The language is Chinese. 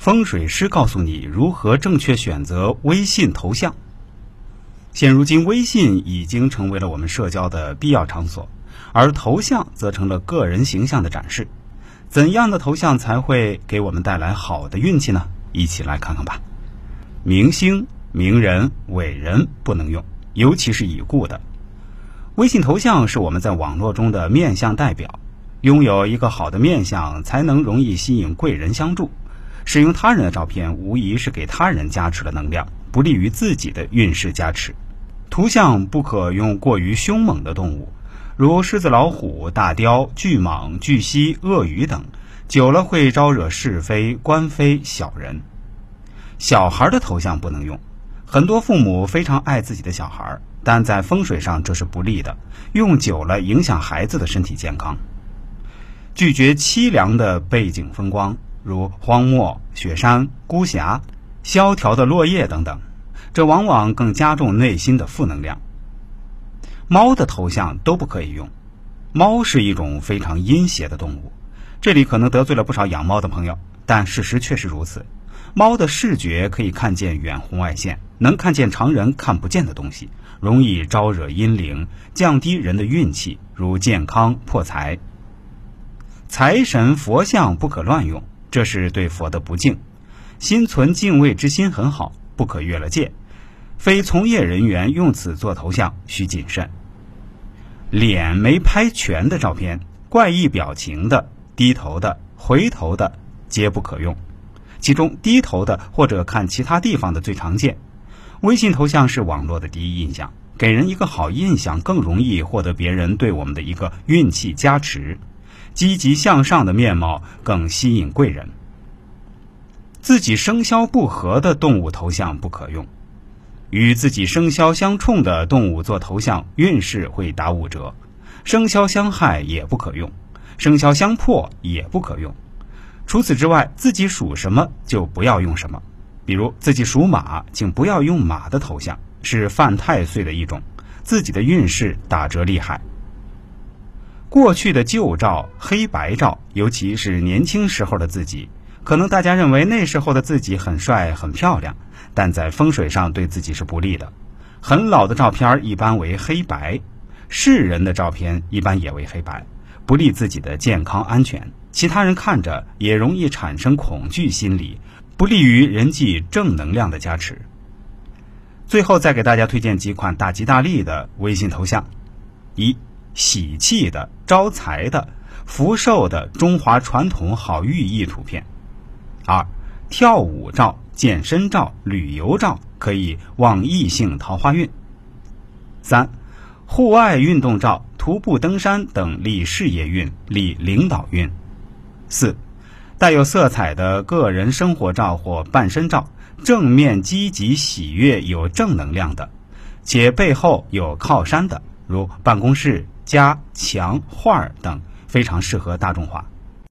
风水师告诉你如何正确选择微信头像。现如今，微信已经成为了我们社交的必要场所，而头像则成了个人形象的展示。怎样的头像才会给我们带来好的运气呢？一起来看看吧。明星、名人、伟人不能用，尤其是已故的。微信头像是我们在网络中的面相代表，拥有一个好的面相，才能容易吸引贵人相助。使用他人的照片，无疑是给他人加持了能量，不利于自己的运势加持。图像不可用过于凶猛的动物。如狮子、老虎、大雕、巨蟒、巨蜥、鳄鱼等，久了会招惹是非、官非、小人。小孩的头像不能用，很多父母非常爱自己的小孩，但在风水上这是不利的，用久了影响孩子的身体健康。拒绝凄凉的背景风光，如荒漠、雪山、孤峡、萧条的落叶等等，这往往更加重内心的负能量。猫的头像都不可以用，猫是一种非常阴邪的动物。这里可能得罪了不少养猫的朋友，但事实确实如此。猫的视觉可以看见远红外线，能看见常人看不见的东西，容易招惹阴灵，降低人的运气，如健康、破财。财神佛像不可乱用，这是对佛的不敬。心存敬畏之心很好，不可越了界。非从业人员用此做头像需谨慎。脸没拍全的照片，怪异表情的、低头的、回头的，皆不可用。其中低头的或者看其他地方的最常见。微信头像是网络的第一印象，给人一个好印象，更容易获得别人对我们的一个运气加持。积极向上的面貌更吸引贵人。自己生肖不合的动物头像不可用。与自己生肖相冲的动物做头像，运势会打五折；生肖相害也不可用，生肖相破也不可用。除此之外，自己属什么就不要用什么。比如自己属马，请不要用马的头像，是犯太岁的一种，自己的运势打折厉害。过去的旧照、黑白照，尤其是年轻时候的自己。可能大家认为那时候的自己很帅很漂亮，但在风水上对自己是不利的。很老的照片一般为黑白，世人的照片一般也为黑白，不利自己的健康安全。其他人看着也容易产生恐惧心理，不利于人际正能量的加持。最后再给大家推荐几款大吉大利的微信头像：一、喜气的、招财的、福寿的中华传统好寓意图片。二、跳舞照、健身照、旅游照可以旺异性桃花运。三、户外运动照、徒步登山等利事业运、利领导运。四、带有色彩的个人生活照或半身照，正面积极、喜悦、有正能量的，且背后有靠山的，如办公室、家、墙、画儿等，非常适合大众化。